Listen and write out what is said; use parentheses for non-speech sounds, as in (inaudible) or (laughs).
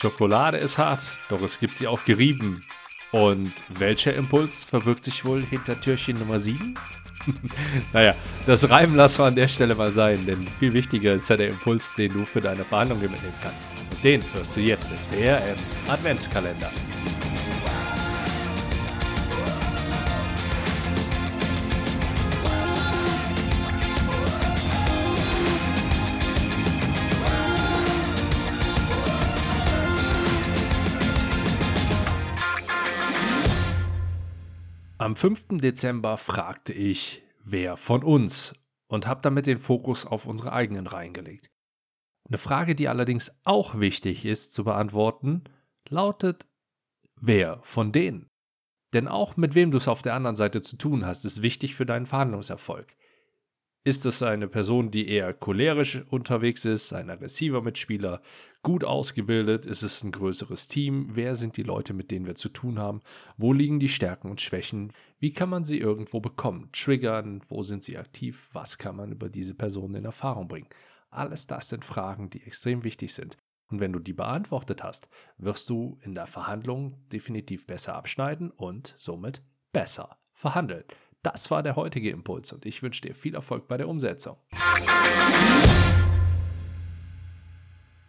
Schokolade ist hart, doch es gibt sie auch gerieben. Und welcher Impuls verbirgt sich wohl hinter Türchen Nummer 7? (laughs) naja, das Reimen lassen wir an der Stelle mal sein, denn viel wichtiger ist ja der Impuls, den du für deine Verhandlungen mitnehmen kannst. Den hörst du jetzt in DRM Adventskalender. Am 5. Dezember fragte ich, wer von uns und habe damit den Fokus auf unsere eigenen Reihen gelegt. Eine Frage, die allerdings auch wichtig ist zu beantworten, lautet, wer von denen? Denn auch mit wem du es auf der anderen Seite zu tun hast, ist wichtig für deinen Verhandlungserfolg. Ist es eine Person, die eher cholerisch unterwegs ist, ein aggressiver Mitspieler, gut ausgebildet? Ist es ein größeres Team? Wer sind die Leute, mit denen wir zu tun haben? Wo liegen die Stärken und Schwächen? Wie kann man sie irgendwo bekommen? Triggern? Wo sind sie aktiv? Was kann man über diese Person in Erfahrung bringen? Alles das sind Fragen, die extrem wichtig sind. Und wenn du die beantwortet hast, wirst du in der Verhandlung definitiv besser abschneiden und somit besser verhandeln. Das war der heutige Impuls und ich wünsche dir viel Erfolg bei der Umsetzung.